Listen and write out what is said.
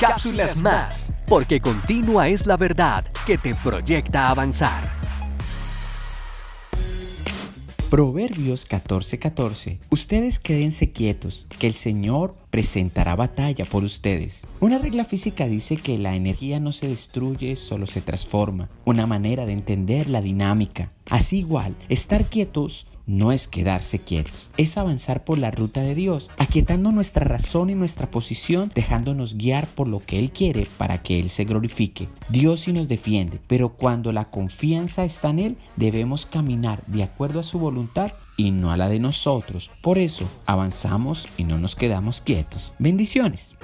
cápsulas más, porque continua es la verdad que te proyecta avanzar. Proverbios 14:14. Ustedes quédense quietos, que el Señor presentará batalla por ustedes. Una regla física dice que la energía no se destruye, solo se transforma. Una manera de entender la dinámica. Así igual, estar quietos no es quedarse quietos, es avanzar por la ruta de Dios, aquietando nuestra razón y nuestra posición, dejándonos guiar por lo que Él quiere para que Él se glorifique. Dios sí nos defiende, pero cuando la confianza está en Él, debemos caminar de acuerdo a su voluntad y no a la de nosotros. Por eso, avanzamos y no nos quedamos quietos. Bendiciones.